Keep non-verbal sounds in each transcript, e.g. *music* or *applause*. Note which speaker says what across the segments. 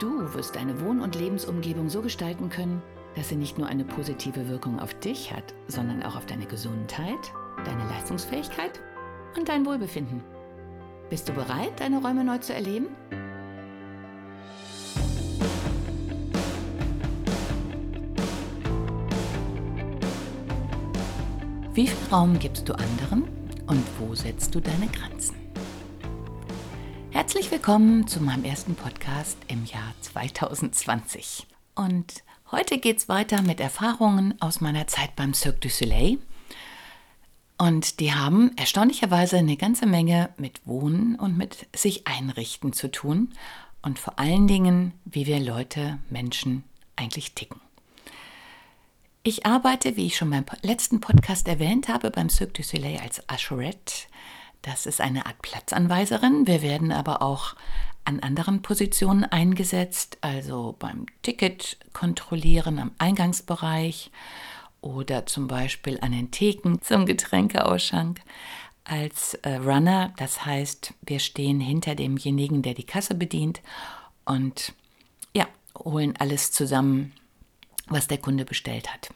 Speaker 1: Du wirst deine Wohn- und Lebensumgebung so gestalten können, dass sie nicht nur eine positive Wirkung auf dich hat, sondern auch auf deine Gesundheit, deine Leistungsfähigkeit und dein Wohlbefinden. Bist du bereit, deine Räume neu zu erleben? Wie viel Raum gibst du anderen und wo setzt du deine Grenzen? Herzlich willkommen zu meinem ersten Podcast im Jahr 2020. Und heute geht es weiter mit Erfahrungen aus meiner Zeit beim Cirque du Soleil. Und die haben erstaunlicherweise eine ganze Menge mit Wohnen und mit sich einrichten zu tun. Und vor allen Dingen, wie wir Leute, Menschen eigentlich ticken. Ich arbeite, wie ich schon beim letzten Podcast erwähnt habe, beim Cirque du Soleil als Usherette. Das ist eine Art Platzanweiserin. Wir werden aber auch an anderen Positionen eingesetzt, also beim Ticket kontrollieren am Eingangsbereich oder zum Beispiel an den Theken zum Getränkeausschank als äh, Runner. Das heißt, wir stehen hinter demjenigen, der die Kasse bedient und ja, holen alles zusammen, was der Kunde bestellt hat.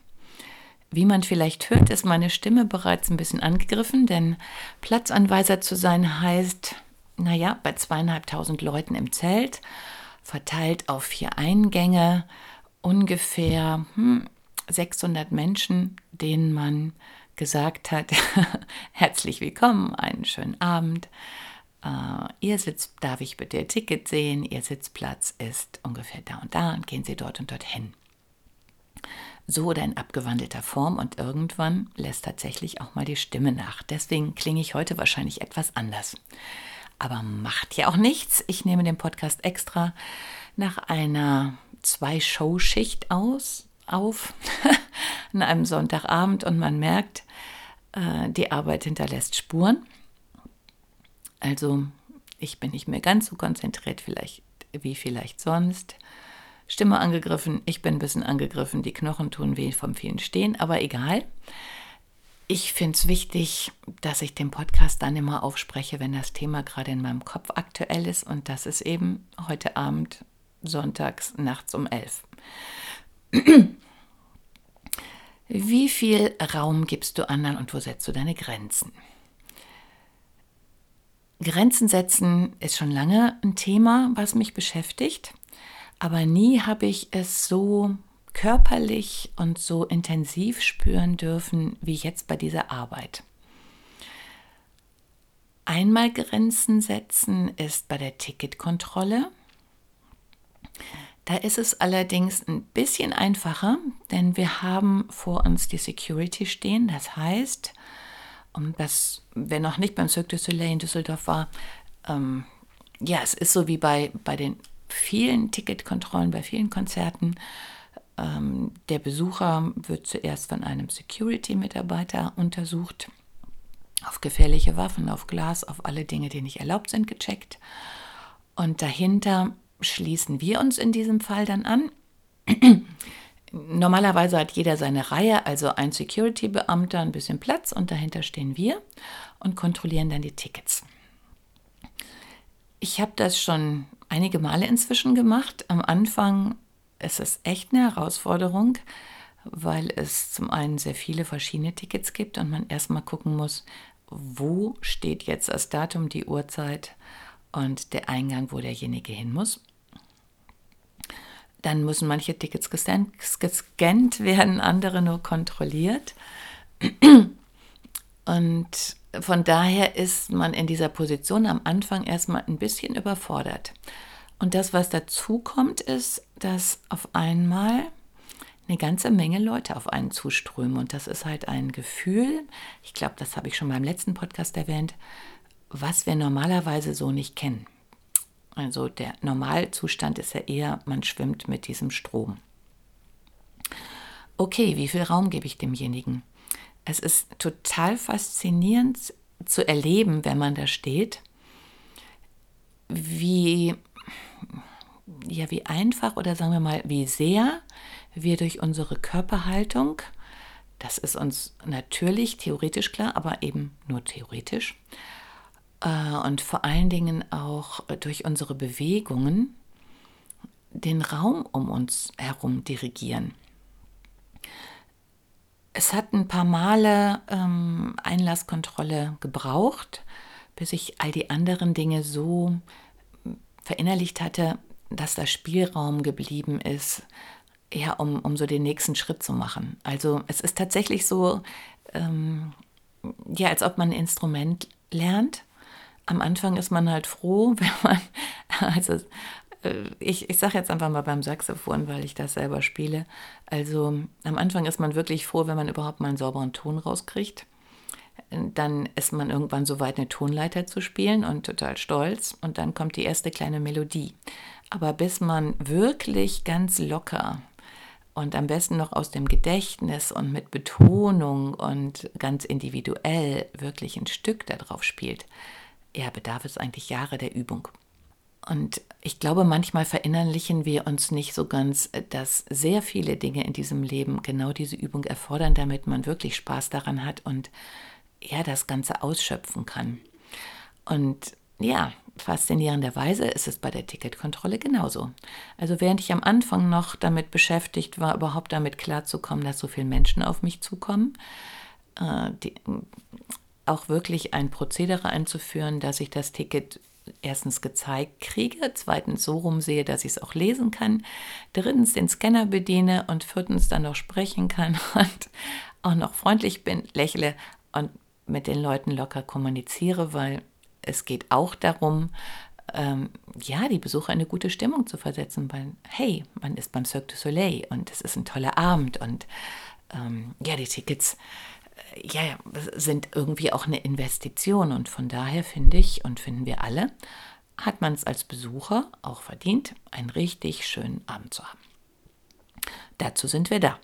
Speaker 1: Wie man vielleicht hört, ist meine Stimme bereits ein bisschen angegriffen, denn Platzanweiser zu sein heißt, naja, bei zweieinhalbtausend Leuten im Zelt, verteilt auf vier Eingänge, ungefähr hm, 600 Menschen, denen man gesagt hat, *laughs* herzlich willkommen, einen schönen Abend. Uh, ihr Sitz, darf ich bitte Ihr Ticket sehen? Ihr Sitzplatz ist ungefähr da und da und gehen Sie dort und dorthin so oder in abgewandelter Form und irgendwann lässt tatsächlich auch mal die Stimme nach. Deswegen klinge ich heute wahrscheinlich etwas anders. Aber macht ja auch nichts. Ich nehme den Podcast extra nach einer Zwei-Show-Schicht aus, auf, *laughs* an einem Sonntagabend und man merkt, äh, die Arbeit hinterlässt Spuren. Also ich bin nicht mehr ganz so konzentriert vielleicht wie vielleicht sonst. Stimme angegriffen, ich bin ein bisschen angegriffen, die Knochen tun weh vom vielen Stehen, aber egal. Ich finde es wichtig, dass ich den Podcast dann immer aufspreche, wenn das Thema gerade in meinem Kopf aktuell ist und das ist eben heute Abend, sonntags, nachts um elf. *clears throat* Wie viel Raum gibst du anderen und wo setzt du deine Grenzen? Grenzen setzen ist schon lange ein Thema, was mich beschäftigt aber nie habe ich es so körperlich und so intensiv spüren dürfen wie jetzt bei dieser Arbeit. Einmal Grenzen setzen ist bei der Ticketkontrolle. Da ist es allerdings ein bisschen einfacher, denn wir haben vor uns die Security stehen. Das heißt, um das, wer noch nicht beim Cirque du Soleil in Düsseldorf war, ähm, ja, es ist so wie bei, bei den vielen Ticketkontrollen, bei vielen Konzerten. Ähm, der Besucher wird zuerst von einem Security-Mitarbeiter untersucht, auf gefährliche Waffen, auf Glas, auf alle Dinge, die nicht erlaubt sind, gecheckt. Und dahinter schließen wir uns in diesem Fall dann an. *clears throat* Normalerweise hat jeder seine Reihe, also ein Security-Beamter, ein bisschen Platz und dahinter stehen wir und kontrollieren dann die Tickets. Ich habe das schon einige Male inzwischen gemacht. Am Anfang ist es echt eine Herausforderung, weil es zum einen sehr viele verschiedene Tickets gibt und man erstmal gucken muss, wo steht jetzt das Datum, die Uhrzeit und der Eingang, wo derjenige hin muss. Dann müssen manche Tickets gescannt werden, andere nur kontrolliert. Und von daher ist man in dieser Position am Anfang erstmal ein bisschen überfordert. Und das, was dazu kommt, ist, dass auf einmal eine ganze Menge Leute auf einen zuströmen. Und das ist halt ein Gefühl, ich glaube, das habe ich schon beim letzten Podcast erwähnt, was wir normalerweise so nicht kennen. Also der Normalzustand ist ja eher, man schwimmt mit diesem Strom. Okay, wie viel Raum gebe ich demjenigen? Es ist total faszinierend zu erleben, wenn man da steht, wie, ja, wie einfach oder sagen wir mal, wie sehr wir durch unsere Körperhaltung, das ist uns natürlich theoretisch klar, aber eben nur theoretisch, äh, und vor allen Dingen auch durch unsere Bewegungen den Raum um uns herum dirigieren. Es hat ein paar Male ähm, Einlasskontrolle gebraucht, bis ich all die anderen Dinge so verinnerlicht hatte, dass da Spielraum geblieben ist, ja, um, um so den nächsten Schritt zu machen. Also es ist tatsächlich so, ähm, ja, als ob man ein Instrument lernt. Am Anfang ist man halt froh, *laughs* wenn man, also ich, ich sage jetzt einfach mal beim Saxophon, weil ich das selber spiele. Also am Anfang ist man wirklich froh, wenn man überhaupt mal einen sauberen Ton rauskriegt. Dann ist man irgendwann so weit, eine Tonleiter zu spielen und total stolz. Und dann kommt die erste kleine Melodie. Aber bis man wirklich ganz locker und am besten noch aus dem Gedächtnis und mit Betonung und ganz individuell wirklich ein Stück darauf spielt, ja, bedarf es eigentlich Jahre der Übung. Und ich glaube, manchmal verinnerlichen wir uns nicht so ganz, dass sehr viele Dinge in diesem Leben genau diese Übung erfordern, damit man wirklich Spaß daran hat und ja, das Ganze ausschöpfen kann. Und ja, faszinierenderweise ist es bei der Ticketkontrolle genauso. Also während ich am Anfang noch damit beschäftigt war, überhaupt damit klarzukommen, dass so viele Menschen auf mich zukommen, äh, die, auch wirklich ein Prozedere einzuführen, dass ich das Ticket erstens gezeigt kriege, zweitens so rumsehe, dass ich es auch lesen kann, drittens den Scanner bediene und viertens dann noch sprechen kann *laughs* und auch noch freundlich bin, lächle und mit den Leuten locker kommuniziere, weil es geht auch darum, ähm, ja, die Besucher in eine gute Stimmung zu versetzen, weil, hey, man ist beim Cirque du Soleil und es ist ein toller Abend und ähm, ja, die Tickets ja, sind irgendwie auch eine Investition. Und von daher finde ich und finden wir alle, hat man es als Besucher auch verdient, einen richtig schönen Abend zu haben. Dazu sind wir da.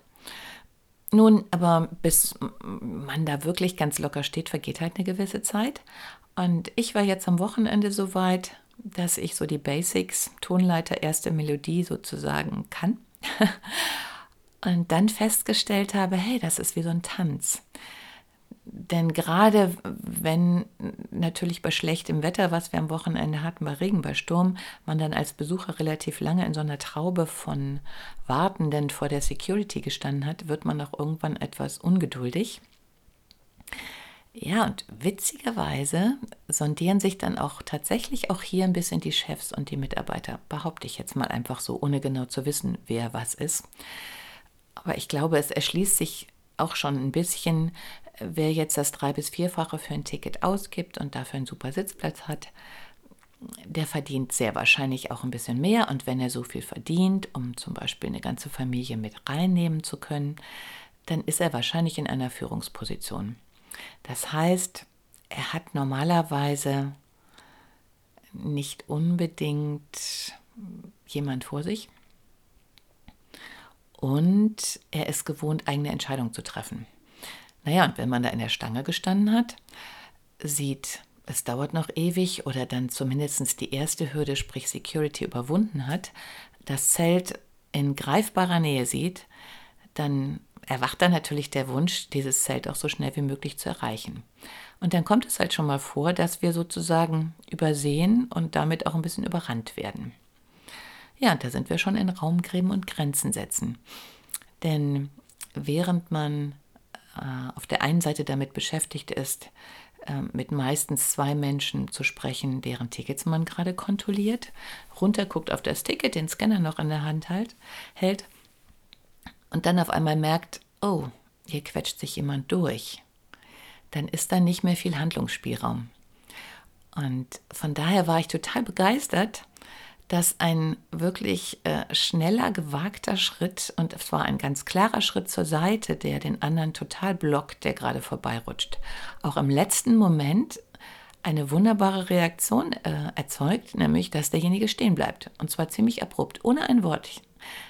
Speaker 1: Nun, aber bis man da wirklich ganz locker steht, vergeht halt eine gewisse Zeit. Und ich war jetzt am Wochenende so weit, dass ich so die Basics, Tonleiter, erste Melodie sozusagen kann. *laughs* Und dann festgestellt habe, hey, das ist wie so ein Tanz. Denn gerade wenn natürlich bei schlechtem Wetter, was wir am Wochenende hatten, bei Regen, bei Sturm, man dann als Besucher relativ lange in so einer Traube von Wartenden vor der Security gestanden hat, wird man auch irgendwann etwas ungeduldig. Ja, und witzigerweise sondieren sich dann auch tatsächlich auch hier ein bisschen die Chefs und die Mitarbeiter, behaupte ich jetzt mal einfach so, ohne genau zu wissen, wer was ist. Aber ich glaube, es erschließt sich auch schon ein bisschen, wer jetzt das drei- bis vierfache für ein Ticket ausgibt und dafür einen super Sitzplatz hat, der verdient sehr wahrscheinlich auch ein bisschen mehr. Und wenn er so viel verdient, um zum Beispiel eine ganze Familie mit reinnehmen zu können, dann ist er wahrscheinlich in einer Führungsposition. Das heißt, er hat normalerweise nicht unbedingt jemand vor sich, und er ist gewohnt, eigene Entscheidungen zu treffen. Naja, und wenn man da in der Stange gestanden hat, sieht, es dauert noch ewig oder dann zumindest die erste Hürde, sprich Security, überwunden hat, das Zelt in greifbarer Nähe sieht, dann erwacht dann natürlich der Wunsch, dieses Zelt auch so schnell wie möglich zu erreichen. Und dann kommt es halt schon mal vor, dass wir sozusagen übersehen und damit auch ein bisschen überrannt werden. Ja, da sind wir schon in Raumgräben und Grenzen setzen. Denn während man äh, auf der einen Seite damit beschäftigt ist, äh, mit meistens zwei Menschen zu sprechen, deren Tickets man gerade kontrolliert, runterguckt auf das Ticket, den Scanner noch in der Hand halt, hält und dann auf einmal merkt, oh, hier quetscht sich jemand durch, dann ist da nicht mehr viel Handlungsspielraum. Und von daher war ich total begeistert, dass ein wirklich äh, schneller, gewagter Schritt, und es war ein ganz klarer Schritt zur Seite, der den anderen total blockt, der gerade vorbeirutscht, auch im letzten Moment eine wunderbare Reaktion äh, erzeugt, nämlich dass derjenige stehen bleibt. Und zwar ziemlich abrupt, ohne ein Wort.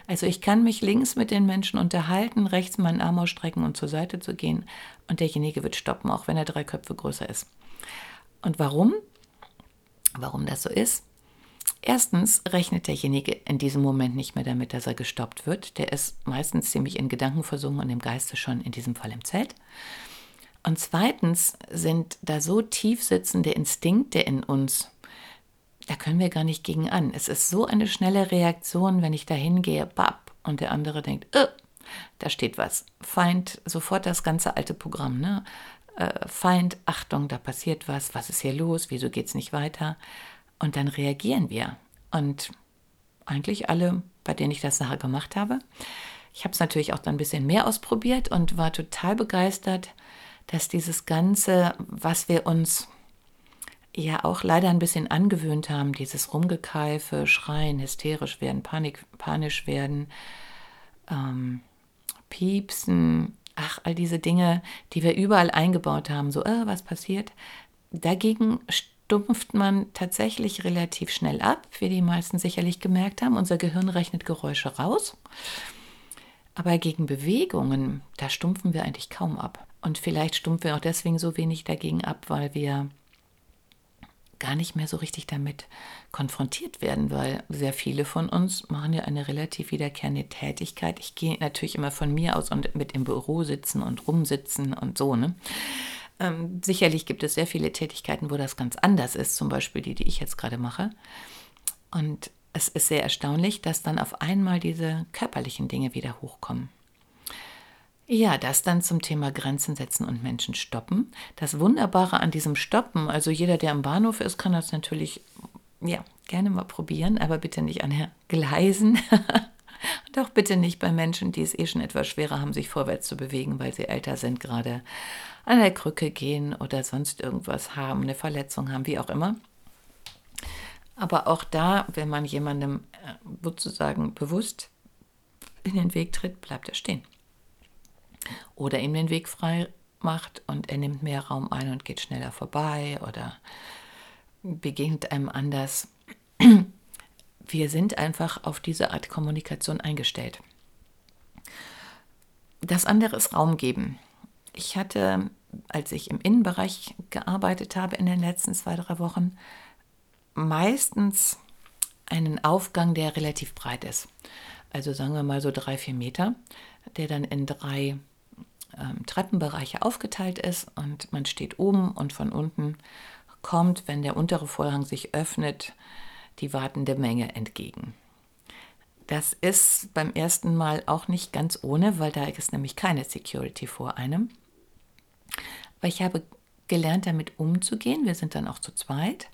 Speaker 1: Also ich kann mich links mit den Menschen unterhalten, rechts meinen Arm ausstrecken und zur Seite zu gehen und derjenige wird stoppen, auch wenn er drei Köpfe größer ist. Und warum? Warum das so ist? Erstens rechnet derjenige in diesem Moment nicht mehr damit, dass er gestoppt wird. Der ist meistens ziemlich in Gedanken versunken und im Geiste schon in diesem Fall im Zelt. Und zweitens sind da so tief sitzende Instinkte in uns, da können wir gar nicht gegen an. Es ist so eine schnelle Reaktion, wenn ich da hingehe, bap, und der andere denkt, äh, da steht was. Feind, sofort das ganze alte Programm, ne? Äh, Feind, Achtung, da passiert was, was ist hier los, wieso geht es nicht weiter? Und dann reagieren wir. Und eigentlich alle, bei denen ich das nachher gemacht habe. Ich habe es natürlich auch dann ein bisschen mehr ausprobiert und war total begeistert, dass dieses Ganze, was wir uns ja auch leider ein bisschen angewöhnt haben, dieses Rumgekeife, Schreien, hysterisch werden, Panik, panisch werden, ähm, Piepsen, ach, all diese Dinge, die wir überall eingebaut haben, so, äh, was passiert, dagegen stumpft man tatsächlich relativ schnell ab, wie die meisten sicherlich gemerkt haben. Unser Gehirn rechnet Geräusche raus. Aber gegen Bewegungen, da stumpfen wir eigentlich kaum ab. Und vielleicht stumpfen wir auch deswegen so wenig dagegen ab, weil wir gar nicht mehr so richtig damit konfrontiert werden, weil sehr viele von uns machen ja eine relativ wiederkehrende Tätigkeit. Ich gehe natürlich immer von mir aus und mit im Büro sitzen und rumsitzen und so, ne? Ähm, sicherlich gibt es sehr viele Tätigkeiten, wo das ganz anders ist, zum Beispiel die, die ich jetzt gerade mache. Und es ist sehr erstaunlich, dass dann auf einmal diese körperlichen Dinge wieder hochkommen. Ja, das dann zum Thema Grenzen setzen und Menschen stoppen. Das Wunderbare an diesem Stoppen, also jeder, der am Bahnhof ist, kann das natürlich ja, gerne mal probieren, aber bitte nicht an Gleisen. *laughs* und auch bitte nicht bei Menschen, die es eh schon etwas schwerer haben, sich vorwärts zu bewegen, weil sie älter sind, gerade an der Krücke gehen oder sonst irgendwas haben, eine Verletzung haben, wie auch immer. Aber auch da, wenn man jemandem äh, sozusagen bewusst in den Weg tritt, bleibt er stehen. Oder ihm den Weg frei macht und er nimmt mehr Raum ein und geht schneller vorbei oder begegnet einem anders. Wir sind einfach auf diese Art Kommunikation eingestellt. Das andere ist Raum geben. Ich hatte, als ich im Innenbereich gearbeitet habe in den letzten zwei, drei Wochen, meistens einen Aufgang, der relativ breit ist. Also sagen wir mal so drei, vier Meter, der dann in drei ähm, Treppenbereiche aufgeteilt ist und man steht oben und von unten kommt, wenn der untere Vorhang sich öffnet, die wartende Menge entgegen. Das ist beim ersten Mal auch nicht ganz ohne, weil da ist nämlich keine Security vor einem. Aber ich habe gelernt, damit umzugehen. Wir sind dann auch zu zweit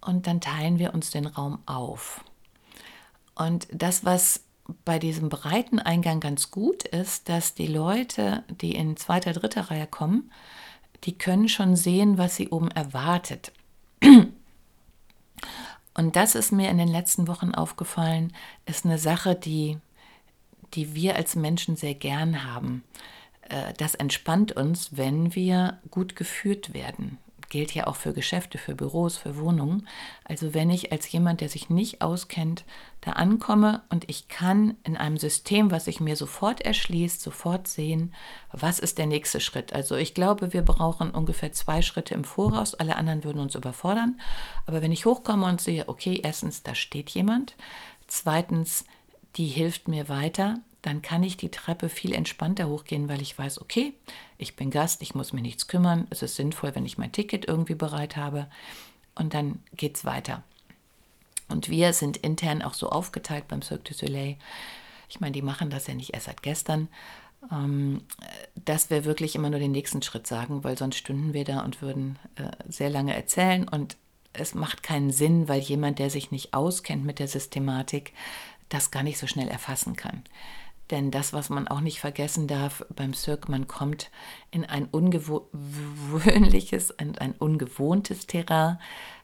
Speaker 1: und dann teilen wir uns den Raum auf. Und das, was bei diesem breiten Eingang ganz gut ist, dass die Leute, die in zweiter, dritter Reihe kommen, die können schon sehen, was sie oben erwartet. Und das ist mir in den letzten Wochen aufgefallen, ist eine Sache, die, die wir als Menschen sehr gern haben. Äh, das entspannt uns, wenn wir gut geführt werden gilt ja auch für Geschäfte, für Büros, für Wohnungen. Also wenn ich als jemand, der sich nicht auskennt, da ankomme und ich kann in einem System, was sich mir sofort erschließt, sofort sehen, was ist der nächste Schritt. Also ich glaube, wir brauchen ungefähr zwei Schritte im Voraus, alle anderen würden uns überfordern. Aber wenn ich hochkomme und sehe, okay, erstens, da steht jemand, zweitens, die hilft mir weiter, dann kann ich die Treppe viel entspannter hochgehen, weil ich weiß, okay, ich bin Gast, ich muss mir nichts kümmern, es ist sinnvoll, wenn ich mein Ticket irgendwie bereit habe und dann geht es weiter. Und wir sind intern auch so aufgeteilt beim Cirque du Soleil. Ich meine, die machen das ja nicht erst seit gestern, ähm, dass wir wirklich immer nur den nächsten Schritt sagen, weil sonst stünden wir da und würden äh, sehr lange erzählen und es macht keinen Sinn, weil jemand, der sich nicht auskennt mit der Systematik, das gar nicht so schnell erfassen kann. Denn das, was man auch nicht vergessen darf beim Cirque, man kommt in ein ungewöhnliches und ein ungewohntes Terrain.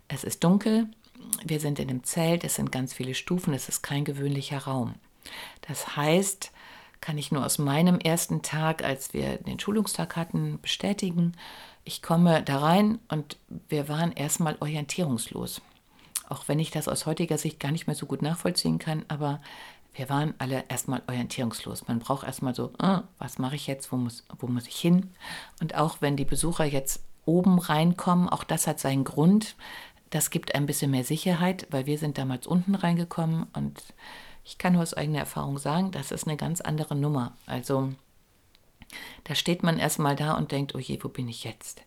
Speaker 1: Es ist dunkel, wir sind in einem Zelt, es sind ganz viele Stufen, es ist kein gewöhnlicher Raum. Das heißt, kann ich nur aus meinem ersten Tag, als wir den Schulungstag hatten, bestätigen, Ich komme da rein und wir waren erstmal orientierungslos. Auch wenn ich das aus heutiger Sicht gar nicht mehr so gut nachvollziehen kann, aber wir waren alle erstmal orientierungslos. Man braucht erstmal so, äh, was mache ich jetzt, wo muss, wo muss ich hin? Und auch wenn die Besucher jetzt oben reinkommen, auch das hat seinen Grund. Das gibt ein bisschen mehr Sicherheit, weil wir sind damals unten reingekommen und ich kann nur aus eigener Erfahrung sagen, das ist eine ganz andere Nummer. Also da steht man erstmal da und denkt, oh je, wo bin ich jetzt?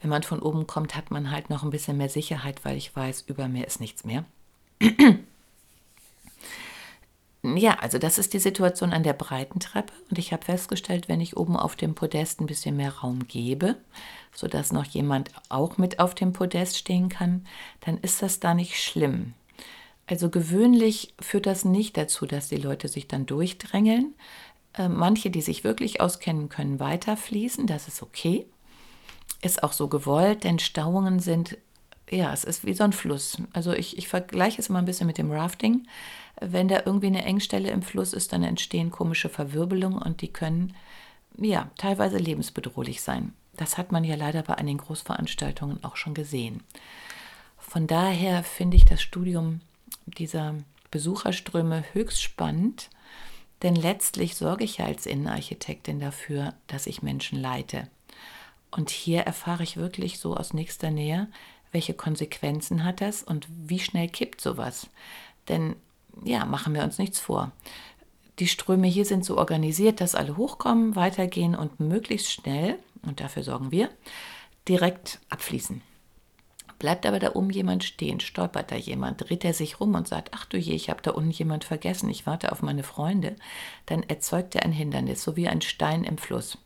Speaker 1: Wenn man von oben kommt, hat man halt noch ein bisschen mehr Sicherheit, weil ich weiß, über mir ist nichts mehr. Ja, also das ist die Situation an der breiten Treppe und ich habe festgestellt, wenn ich oben auf dem Podest ein bisschen mehr Raum gebe, sodass noch jemand auch mit auf dem Podest stehen kann, dann ist das da nicht schlimm. Also gewöhnlich führt das nicht dazu, dass die Leute sich dann durchdrängeln. Äh, manche, die sich wirklich auskennen, können weiterfließen, das ist okay. Ist auch so gewollt, denn Stauungen sind, ja, es ist wie so ein Fluss. Also ich, ich vergleiche es immer ein bisschen mit dem Rafting. Wenn da irgendwie eine Engstelle im Fluss ist, dann entstehen komische Verwirbelungen und die können, ja, teilweise lebensbedrohlich sein. Das hat man ja leider bei einigen Großveranstaltungen auch schon gesehen. Von daher finde ich das Studium dieser Besucherströme höchst spannend, denn letztlich sorge ich ja als Innenarchitektin dafür, dass ich Menschen leite. Und hier erfahre ich wirklich so aus nächster Nähe, welche Konsequenzen hat das und wie schnell kippt sowas. Denn ja, machen wir uns nichts vor. Die Ströme hier sind so organisiert, dass alle hochkommen, weitergehen und möglichst schnell, und dafür sorgen wir, direkt abfließen. Bleibt aber da oben jemand stehen, stolpert da jemand, dreht er sich rum und sagt, ach du je, ich habe da unten jemand vergessen, ich warte auf meine Freunde, dann erzeugt er ein Hindernis, so wie ein Stein im Fluss.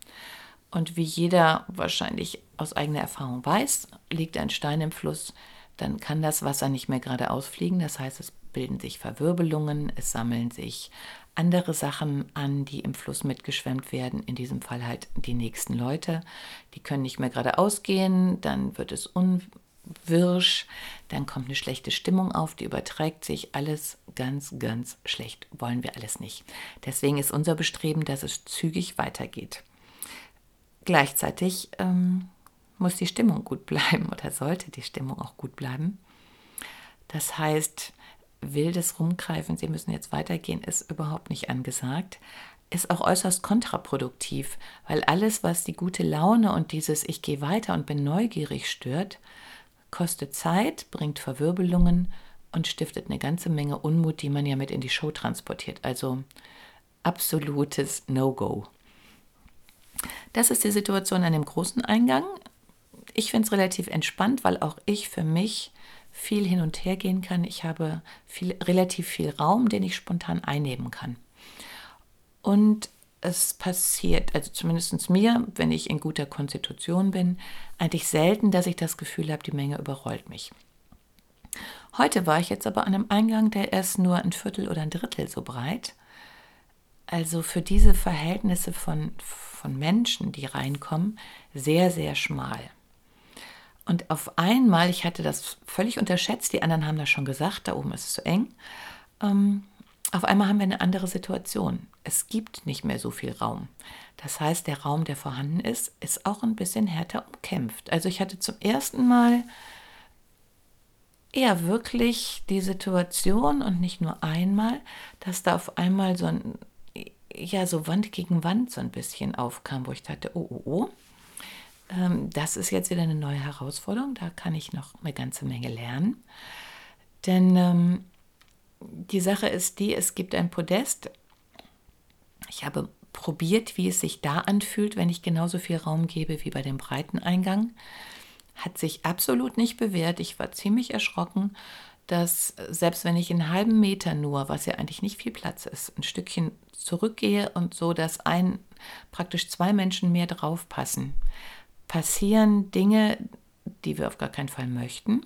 Speaker 1: Und wie jeder wahrscheinlich aus eigener Erfahrung weiß, liegt ein Stein im Fluss, dann kann das Wasser nicht mehr geradeaus fliegen. Das heißt, es bilden sich Verwirbelungen, es sammeln sich andere Sachen an, die im Fluss mitgeschwemmt werden. In diesem Fall halt die nächsten Leute. Die können nicht mehr geradeaus gehen, dann wird es unwirsch, dann kommt eine schlechte Stimmung auf, die überträgt sich. Alles ganz, ganz schlecht. Wollen wir alles nicht. Deswegen ist unser Bestreben, dass es zügig weitergeht. Gleichzeitig ähm, muss die Stimmung gut bleiben oder sollte die Stimmung auch gut bleiben. Das heißt, wildes Rumgreifen, Sie müssen jetzt weitergehen, ist überhaupt nicht angesagt. Ist auch äußerst kontraproduktiv, weil alles, was die gute Laune und dieses Ich gehe weiter und bin neugierig stört, kostet Zeit, bringt Verwirbelungen und stiftet eine ganze Menge Unmut, die man ja mit in die Show transportiert. Also absolutes No-Go. Das ist die Situation an dem großen Eingang. Ich finde es relativ entspannt, weil auch ich für mich viel hin und her gehen kann. Ich habe viel, relativ viel Raum, den ich spontan einnehmen kann. Und es passiert, also zumindest mir, wenn ich in guter Konstitution bin, eigentlich selten, dass ich das Gefühl habe, die Menge überrollt mich. Heute war ich jetzt aber an einem Eingang, der ist nur ein Viertel oder ein Drittel so breit. Also für diese Verhältnisse von, von Menschen, die reinkommen, sehr, sehr schmal. Und auf einmal, ich hatte das völlig unterschätzt, die anderen haben das schon gesagt, da oben ist es zu eng. Ähm, auf einmal haben wir eine andere Situation. Es gibt nicht mehr so viel Raum. Das heißt, der Raum, der vorhanden ist, ist auch ein bisschen härter umkämpft. Also ich hatte zum ersten Mal eher wirklich die Situation und nicht nur einmal, dass da auf einmal so ein, ja, so Wand gegen Wand so ein bisschen aufkam, wo ich dachte, oh, oh, oh, ähm, das ist jetzt wieder eine neue Herausforderung. Da kann ich noch eine ganze Menge lernen. Denn ähm, die Sache ist die, es gibt ein Podest. Ich habe probiert, wie es sich da anfühlt, wenn ich genauso viel Raum gebe wie bei dem breiten Eingang. Hat sich absolut nicht bewährt. Ich war ziemlich erschrocken, dass selbst wenn ich einen halben Meter nur, was ja eigentlich nicht viel Platz ist, ein Stückchen zurückgehe und so, dass ein praktisch zwei Menschen mehr drauf passen, passieren Dinge, die wir auf gar keinen Fall möchten,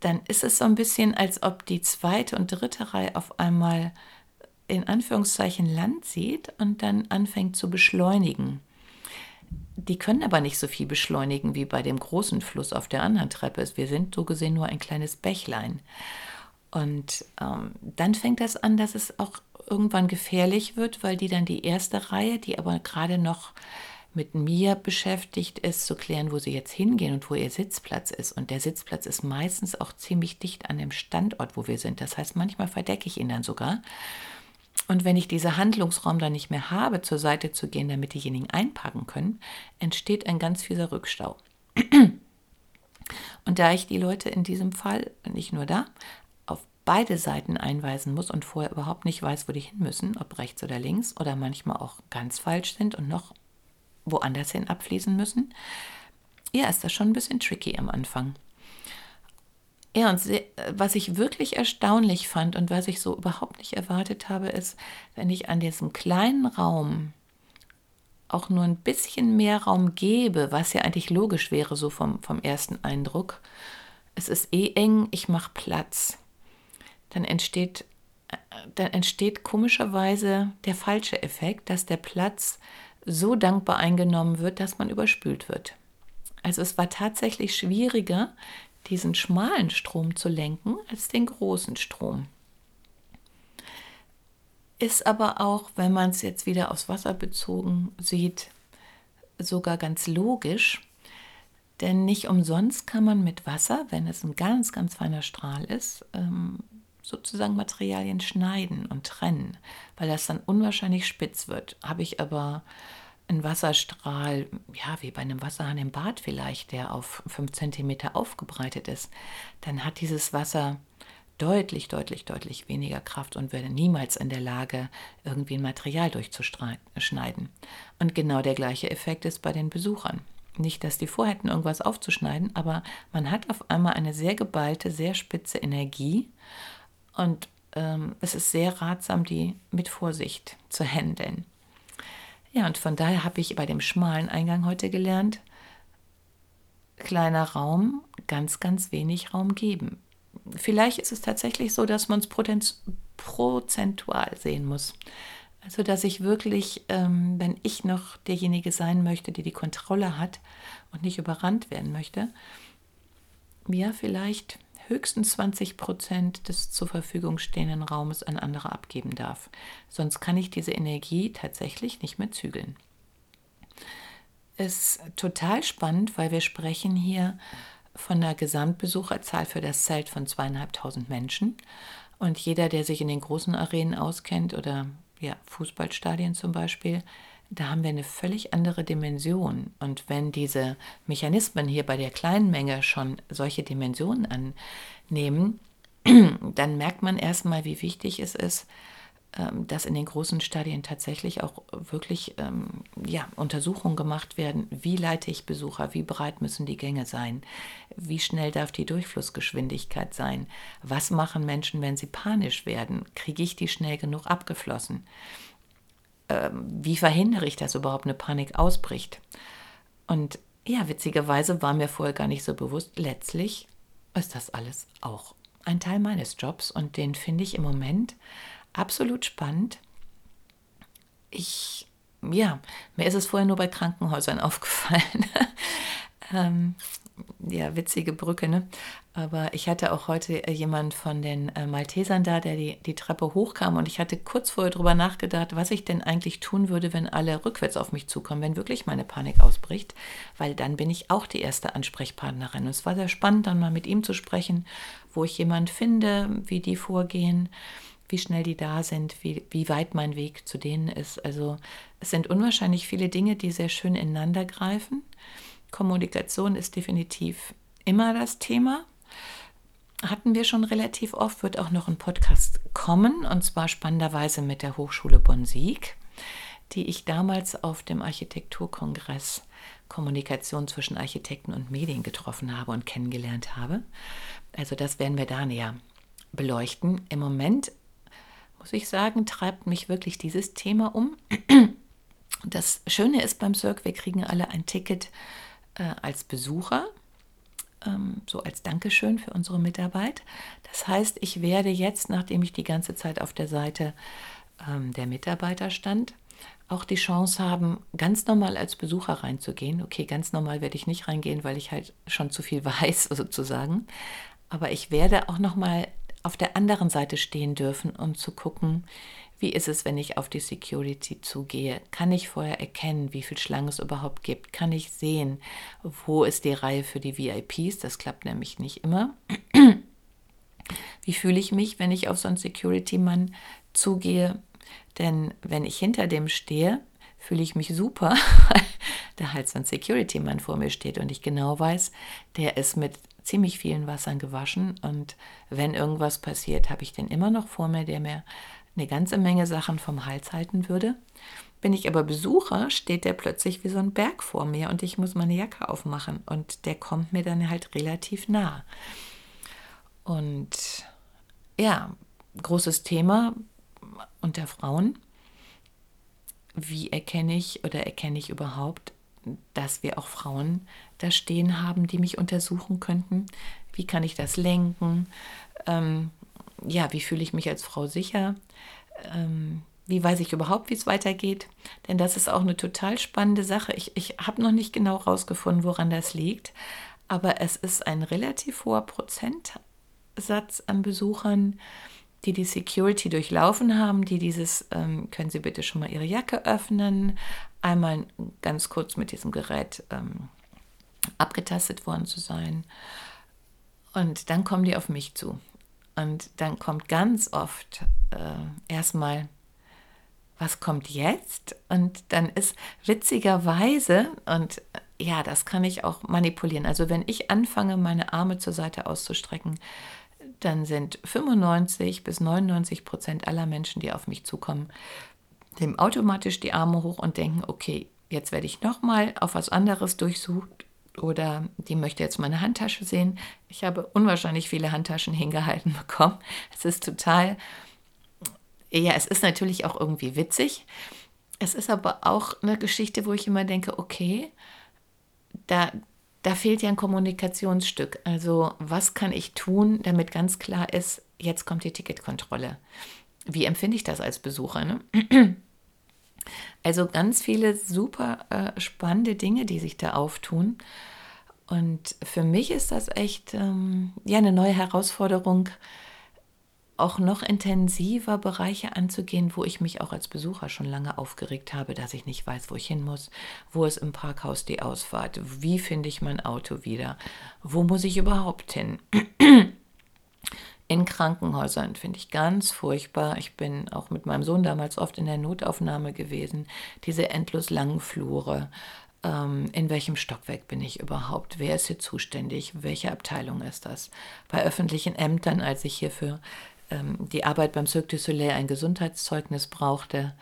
Speaker 1: dann ist es so ein bisschen, als ob die zweite und dritte Reihe auf einmal in Anführungszeichen Land sieht und dann anfängt zu beschleunigen. Die können aber nicht so viel beschleunigen wie bei dem großen Fluss auf der anderen Treppe. Wir sind so gesehen nur ein kleines Bächlein. Und ähm, dann fängt das an, dass es auch irgendwann gefährlich wird, weil die dann die erste Reihe, die aber gerade noch mit mir beschäftigt ist, zu klären, wo sie jetzt hingehen und wo ihr Sitzplatz ist. Und der Sitzplatz ist meistens auch ziemlich dicht an dem Standort, wo wir sind. Das heißt, manchmal verdecke ich ihn dann sogar. Und wenn ich diesen Handlungsraum dann nicht mehr habe, zur Seite zu gehen, damit diejenigen einpacken können, entsteht ein ganz fieser Rückstau. *clears throat* Und da ich die Leute in diesem Fall, nicht nur da, beide Seiten einweisen muss und vorher überhaupt nicht weiß, wo die hin müssen, ob rechts oder links oder manchmal auch ganz falsch sind und noch woanders hin abfließen müssen, ja, ist das schon ein bisschen tricky am Anfang. Ja, und was ich wirklich erstaunlich fand und was ich so überhaupt nicht erwartet habe, ist, wenn ich an diesem kleinen Raum auch nur ein bisschen mehr Raum gebe, was ja eigentlich logisch wäre, so vom, vom ersten Eindruck, es ist eh eng, ich mache Platz, dann entsteht, dann entsteht komischerweise der falsche Effekt, dass der Platz so dankbar eingenommen wird, dass man überspült wird. Also es war tatsächlich schwieriger, diesen schmalen Strom zu lenken, als den großen Strom. Ist aber auch, wenn man es jetzt wieder aufs Wasser bezogen sieht, sogar ganz logisch. Denn nicht umsonst kann man mit Wasser, wenn es ein ganz, ganz feiner Strahl ist, ähm, sozusagen Materialien schneiden und trennen, weil das dann unwahrscheinlich spitz wird. Habe ich aber einen Wasserstrahl, ja, wie bei einem Wasserhahn im Bad vielleicht, der auf 5 cm aufgebreitet ist, dann hat dieses Wasser deutlich, deutlich, deutlich weniger Kraft und wäre niemals in der Lage, irgendwie ein Material durchzuschneiden. Und genau der gleiche Effekt ist bei den Besuchern. Nicht, dass die vorhätten, irgendwas aufzuschneiden, aber man hat auf einmal eine sehr geballte, sehr spitze Energie und ähm, es ist sehr ratsam, die mit Vorsicht zu handeln. Ja, und von daher habe ich bei dem schmalen Eingang heute gelernt, kleiner Raum, ganz, ganz wenig Raum geben vielleicht ist es tatsächlich so, dass man es prozentual sehen muss. Also, dass ich wirklich, ähm, wenn ich noch derjenige sein möchte, der die Kontrolle hat und nicht überrannt werden möchte, ja, vielleicht höchstens 20 Prozent des zur Verfügung stehenden Raumes an andere abgeben darf. Sonst kann ich diese Energie tatsächlich nicht mehr zügeln. Ist total spannend, weil wir sprechen hier von der Gesamtbesucherzahl für das Zelt von zweieinhalbtausend Menschen. Und jeder, der sich in den großen Arenen auskennt oder ja, Fußballstadien zum Beispiel, da haben wir eine völlig andere Dimension. Und wenn diese Mechanismen hier bei der kleinen Menge schon solche Dimensionen annehmen, *clears throat* dann merkt man erstmal, wie wichtig es ist, ähm, dass in den großen Stadien tatsächlich auch wirklich ähm, ja, Untersuchungen gemacht werden. Wie leite ich Besucher? Wie breit müssen die Gänge sein? Wie schnell darf die Durchflussgeschwindigkeit sein? Was machen Menschen, wenn sie panisch werden? Kriege ich die schnell genug abgeflossen? Ähm, wie verhindere ich, dass überhaupt eine Panik ausbricht? Und ja, witzigerweise war mir vorher gar nicht so bewusst, letztlich ist das alles auch ein Teil meines Jobs und den finde ich im Moment absolut spannend. Ich, ja, mir ist es vorher nur bei Krankenhäusern *laughs* aufgefallen. ähm, ja, witzige Brücke, ne? Aber ich hatte auch heute äh, jemand von den äh, Maltesern da, der die, die Treppe hochkam und ich hatte kurz vorher darüber nachgedacht, was ich denn eigentlich tun würde, wenn alle rückwärts auf mich zukommen, wenn wirklich meine Panik ausbricht, weil dann bin ich auch die erste Ansprechpartnerin. Und es war sehr spannend, dann mal mit ihm zu sprechen, wo ich jemanden finde, wie die vorgehen wie schnell die da sind, wie, wie weit mein Weg zu denen ist. Also es sind unwahrscheinlich viele Dinge, die sehr schön ineinander greifen. Kommunikation ist definitiv immer das Thema. Hatten wir schon relativ oft, wird auch noch ein Podcast kommen, und zwar spannenderweise mit der Hochschule Bonn-Sieg, die ich damals auf dem Architekturkongress Kommunikation zwischen Architekten und Medien getroffen habe und kennengelernt habe. Also das werden wir da näher beleuchten. Im Moment muss ich sagen, treibt mich wirklich dieses Thema um. Das Schöne ist beim Cirque, wir kriegen alle ein Ticket äh, als Besucher, ähm, so als Dankeschön für unsere Mitarbeit. Das heißt, ich werde jetzt, nachdem ich die ganze Zeit auf der Seite ähm, der Mitarbeiter stand, auch die Chance haben, ganz normal als Besucher reinzugehen. Okay, ganz normal werde ich nicht reingehen, weil ich halt schon zu viel *laughs* weiß, sozusagen. Aber ich werde auch noch mal auf der anderen Seite stehen dürfen und zu gucken, wie ist es, wenn ich auf die Security zugehe? Kann ich vorher erkennen, wie viel Schlange es überhaupt gibt? Kann ich sehen, wo ist die Reihe für die VIPs? Das klappt nämlich nicht immer. Wie fühle ich mich, wenn ich auf so einen Security-Mann zugehe? Denn wenn ich hinter dem stehe, fühle ich mich super, weil *laughs* da halt so ein Security-Mann vor mir steht und ich genau weiß, der ist mit ziemlich vielen Wassern gewaschen und wenn irgendwas passiert, habe ich den immer noch vor mir, der mir eine ganze Menge Sachen vom Hals halten würde. Bin ich aber Besucher, steht der plötzlich wie so ein Berg vor mir und ich muss meine Jacke aufmachen und der kommt mir dann halt relativ nah. Und ja, großes Thema unter Frauen. Wie erkenne ich oder erkenne ich überhaupt, dass wir auch Frauen da stehen haben, die mich untersuchen könnten? Wie kann ich das lenken? Ähm, ja, wie fühle ich mich als Frau sicher? Ähm, wie weiß ich überhaupt, wie es weitergeht? Denn das ist auch eine total spannende Sache. Ich, ich habe noch nicht genau herausgefunden, woran das liegt, aber es ist ein relativ hoher Prozentsatz an Besuchern, die die Security durchlaufen haben, die dieses, ähm, können Sie bitte schon mal Ihre Jacke öffnen, einmal ganz kurz mit diesem Gerät ähm, abgetastet worden zu sein. Und dann kommen die auf mich zu. Und dann kommt ganz oft äh, erstmal, was kommt jetzt? Und dann ist witzigerweise, und äh, ja, das kann ich auch manipulieren. Also wenn ich anfange, meine Arme zur Seite auszustrecken, dann sind 95 bis 99 Prozent aller Menschen, die auf mich zukommen, nehmen automatisch die Arme hoch und denken, okay, jetzt werde ich nochmal auf was anderes durchsucht oder die möchte jetzt meine Handtasche sehen. Ich habe unwahrscheinlich viele Handtaschen hingehalten *laughs* bekommen. Es ist total, ja, es ist natürlich auch irgendwie witzig. Es ist aber auch eine Geschichte, wo ich immer denke, okay, da, da fehlt ja ein Kommunikationsstück. Also was kann ich tun, damit ganz klar ist, jetzt kommt die Ticketkontrolle. Wie empfinde ich das als Besucher? Ne? *clears throat* Also ganz viele super äh, spannende Dinge, die sich da auftun. Und für mich ist das echt ähm, ja, eine neue Herausforderung, auch noch intensiver Bereiche anzugehen, wo ich mich auch als Besucher schon lange aufgeregt habe, dass ich nicht weiß, wo ich hin muss, wo ist im Parkhaus die Ausfahrt, wie finde ich mein Auto wieder, wo muss ich überhaupt hin. In Krankenhäusern finde ich ganz furchtbar. Ich bin auch mit meinem Sohn damals oft in der Notaufnahme gewesen. Diese endlos langen Flure. Ähm, in welchem Stockwerk bin ich überhaupt? Wer ist hier zuständig? Welche Abteilung ist das? Bei öffentlichen Ämtern, als ich hier für ähm, die Arbeit beim Cirque du Soleil ein Gesundheitszeugnis brauchte,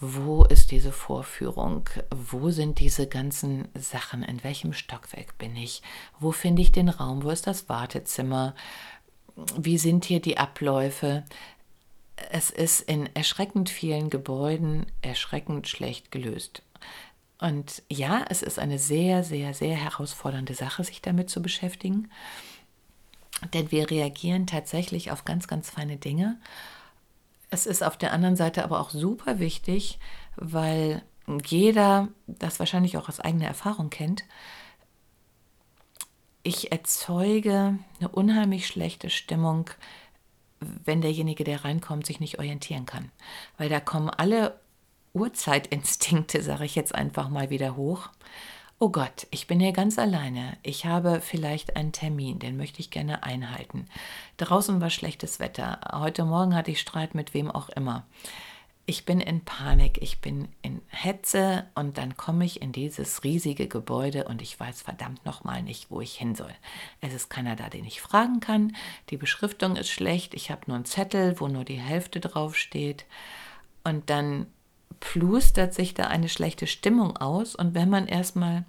Speaker 1: wo ist diese Vorführung? Wo sind diese ganzen Sachen? In welchem Stockwerk bin ich? Wo finde ich den Raum? Wo ist das Wartezimmer? Wie sind hier die Abläufe? Es ist in erschreckend vielen Gebäuden erschreckend schlecht gelöst. Und ja, es ist eine sehr, sehr, sehr herausfordernde Sache, sich damit zu beschäftigen. Denn wir reagieren tatsächlich auf ganz, ganz feine Dinge. Es ist auf der anderen Seite aber auch super wichtig, weil jeder das wahrscheinlich auch aus eigener Erfahrung kennt, ich erzeuge eine unheimlich schlechte Stimmung, wenn derjenige, der reinkommt, sich nicht orientieren kann. Weil da kommen alle Urzeitinstinkte, sage ich jetzt einfach mal wieder hoch. Oh Gott, ich bin hier ganz alleine. Ich habe vielleicht einen Termin, den möchte ich gerne einhalten. Draußen war schlechtes Wetter. Heute Morgen hatte ich Streit mit wem auch immer ich bin in Panik, ich bin in Hetze und dann komme ich in dieses riesige Gebäude und ich weiß verdammt nochmal nicht, wo ich hin soll. Es ist keiner da, den ich fragen kann. Die Beschriftung ist schlecht. Ich habe nur einen Zettel, wo nur die Hälfte drauf steht. Und dann plustert sich da eine schlechte Stimmung aus. Und wenn man erstmal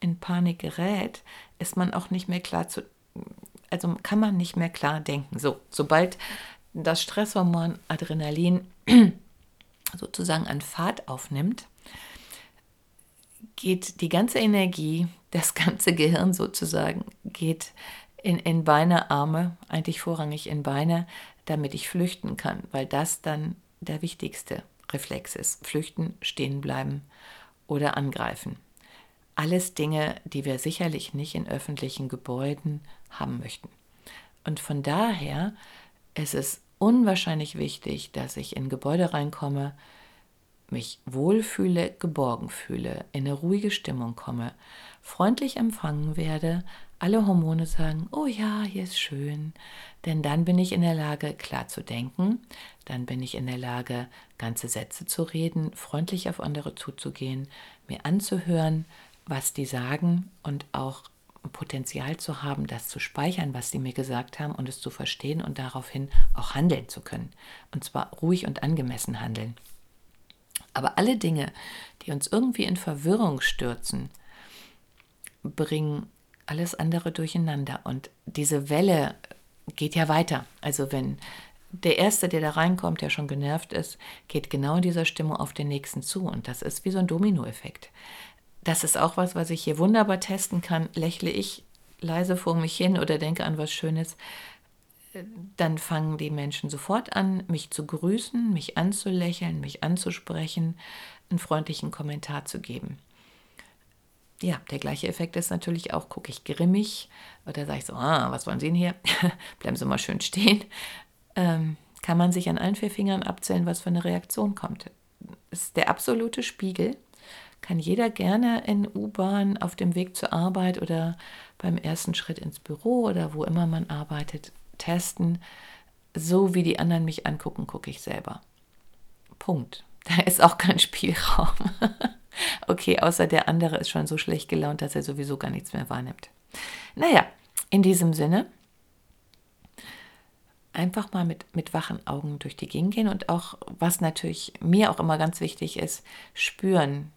Speaker 1: in Panik gerät, ist man auch nicht mehr klar zu, also kann man nicht mehr klar denken. So, sobald das Stresshormon Adrenalin sozusagen an Fahrt aufnimmt, geht die ganze Energie, das ganze Gehirn sozusagen, geht in, in Beine, Arme, eigentlich vorrangig in Beine, damit ich flüchten kann, weil das dann der wichtigste Reflex ist. Flüchten, stehen bleiben oder angreifen. Alles Dinge, die wir sicherlich nicht in öffentlichen Gebäuden haben möchten. Und von daher Es ist unwahrscheinlich wichtig, dass ich in Gebäude reinkomme, mich wohlfühle, geborgen fühle, in eine ruhige Stimmung komme, freundlich empfangen werde, alle Hormone sagen, oh ja, hier ist schön, denn dann bin ich in der Lage, klar zu denken, dann bin ich in der Lage, ganze Sätze zu reden, freundlich auf andere zuzugehen, mir anzuhören, was die sagen und auch Potenzial zu haben, das zu speichern, was sie mir gesagt haben und es zu verstehen und daraufhin auch handeln zu können. Und zwar ruhig und angemessen handeln. Aber alle Dinge, die uns irgendwie in Verwirrung stürzen, bringen alles andere durcheinander. Und diese Welle geht ja weiter. Also wenn der Erste, der da reinkommt, der schon genervt ist, geht genau dieser Stimmung auf den Nächsten zu. Und das ist wie so ein Dominoeffekt. Das ist auch was, was ich hier wunderbar testen kann. Lächle ich leise vor mich hin oder denke an was Schönes, dann fangen die Menschen sofort an, mich zu grüßen, mich anzulächeln, mich anzusprechen, einen freundlichen Kommentar zu geben. Ja, der gleiche Effekt ist natürlich auch, gucke ich grimmig oder sage ich so, ah, was wollen Sie denn hier? *laughs* Bleiben Sie mal schön stehen. Ähm, kann man sich an allen vier Fingern abzählen, was für eine Reaktion kommt. Das ist der absolute Spiegel. Kann jeder gerne in U-Bahn auf dem Weg zur Arbeit oder beim ersten Schritt ins Büro oder wo immer man arbeitet testen. So wie die anderen mich angucken, gucke ich selber. Punkt. *laughs* Da ist auch kein Spielraum. *laughs* okay, außer der andere ist schon so schlecht gelaunt, dass er sowieso gar nichts mehr wahrnimmt. Naja, in diesem Sinne, einfach mal mit, mit wachen Augen durch die Gegend gehen und auch, was natürlich mir auch immer ganz wichtig ist, spüren.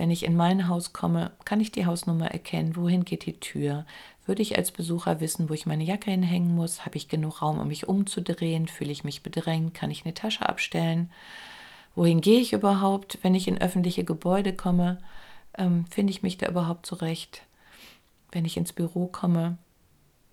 Speaker 1: Wenn ich in mein Haus komme, kann ich die Hausnummer erkennen, wohin geht die Tür, würde ich als Besucher wissen, wo ich meine Jacke hinhängen muss? Habe ich genug Raum, um mich umzudrehen? Fühle ich mich bedrängt? Kann ich eine Tasche abstellen? Wohin gehe ich überhaupt, wenn ich in öffentliche Gebäude komme? Ähm, Finde ich mich da überhaupt zurecht? Wenn ich ins Büro komme,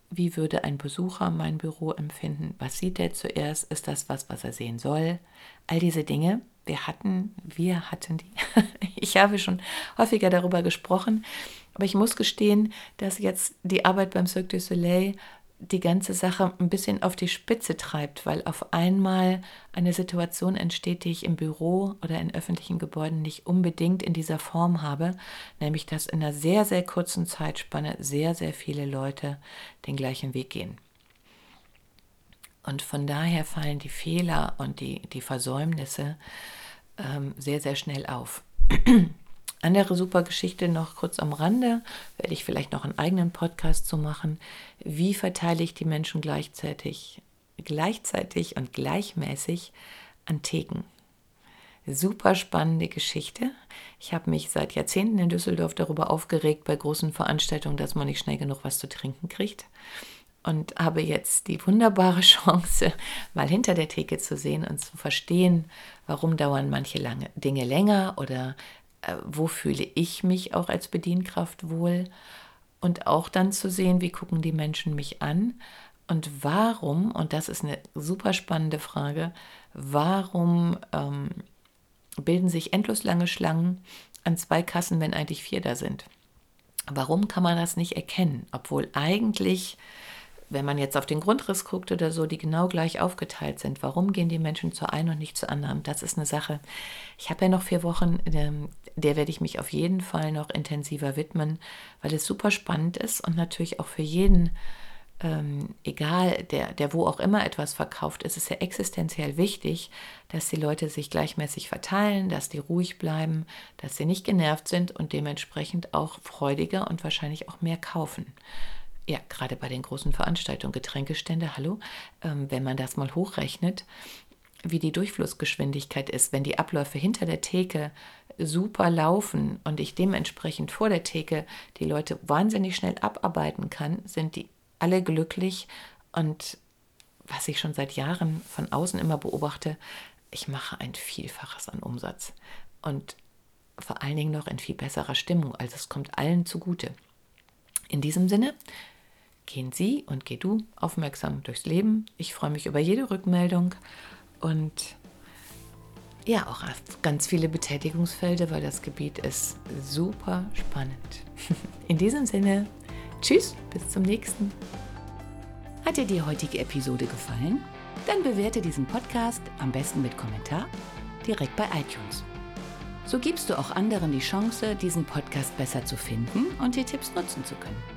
Speaker 1: wie würde ein Besucher mein Büro empfinden? Was sieht er zuerst? Ist das was, was er sehen soll? All diese Dinge. Wir hatten, wir hatten die. *laughs* ich habe schon häufiger darüber gesprochen. Aber ich muss gestehen, dass jetzt die Arbeit beim Cirque du Soleil die ganze Sache ein bisschen auf die Spitze treibt, weil auf einmal eine Situation entsteht, die ich im Büro oder in öffentlichen Gebäuden nicht unbedingt in dieser Form habe, nämlich dass in einer sehr, sehr kurzen Zeitspanne sehr, sehr viele Leute den gleichen Weg gehen. Und von daher fallen die Fehler und die, die Versäumnisse ähm, sehr, sehr schnell auf. *clears throat* Andere super Geschichte noch kurz am Rande, werde ich vielleicht noch einen eigenen Podcast zu machen. Wie verteile ich die Menschen gleichzeitig, gleichzeitig und gleichmäßig an Theken? Super spannende Geschichte. Ich habe mich seit Jahrzehnten in Düsseldorf darüber aufgeregt bei großen Veranstaltungen, dass man nicht schnell genug was zu trinken kriegt. Und habe jetzt die wunderbare *laughs* Chance, mal hinter der Theke zu sehen und zu verstehen, warum dauern manche lange Dinge länger oder äh, wo fühle ich mich auch als Bedienkraft wohl? Und auch dann zu sehen, wie gucken die Menschen mich an? Und warum, und das ist eine super spannende Frage, warum ähm, bilden sich endlos lange Schlangen an zwei Kassen, wenn eigentlich vier da sind? Warum kann man das nicht erkennen, obwohl eigentlich wenn man jetzt auf den Grundriss guckt oder so, die genau gleich aufgeteilt sind, warum gehen die Menschen zur einen und nicht zur anderen? Das ist eine Sache. Ich habe ja noch vier Wochen, ähm, der werde ich mich auf jeden Fall noch intensiver widmen, weil es super spannend ist und natürlich auch für jeden, ähm, egal, der, der wo auch immer etwas verkauft, ist es ja existenziell wichtig, dass die Leute sich gleichmäßig verteilen, dass die ruhig bleiben, dass sie nicht genervt sind und dementsprechend auch freudiger und wahrscheinlich auch mehr kaufen ja, gerade bei den großen Veranstaltungen, Getränkestände, hallo, ähm, wenn man das mal hochrechnet, wie die Durchflussgeschwindigkeit ist, wenn die Abläufe hinter der Theke super laufen und ich dementsprechend vor der Theke die Leute wahnsinnig schnell abarbeiten kann, sind die alle glücklich und was ich schon seit Jahren von außen immer beobachte, ich mache ein Vielfaches an Umsatz und vor allen Dingen noch in viel besserer Stimmung, also es kommt allen zugute. In diesem Sinne gehen Sie und geh du aufmerksam durchs Leben. Ich freue mich über jede Rückmeldung und ja, auch auf ganz viele Betätigungsfelder, weil das Gebiet ist super spannend. *laughs* In diesem Sinne, tschüss, bis zum nächsten. Hat dir die heutige Episode gefallen? Dann bewerte diesen Podcast am besten mit Kommentar direkt bei iTunes. So gibst du auch anderen die Chance, diesen Podcast besser zu finden und die Tipps nutzen zu können.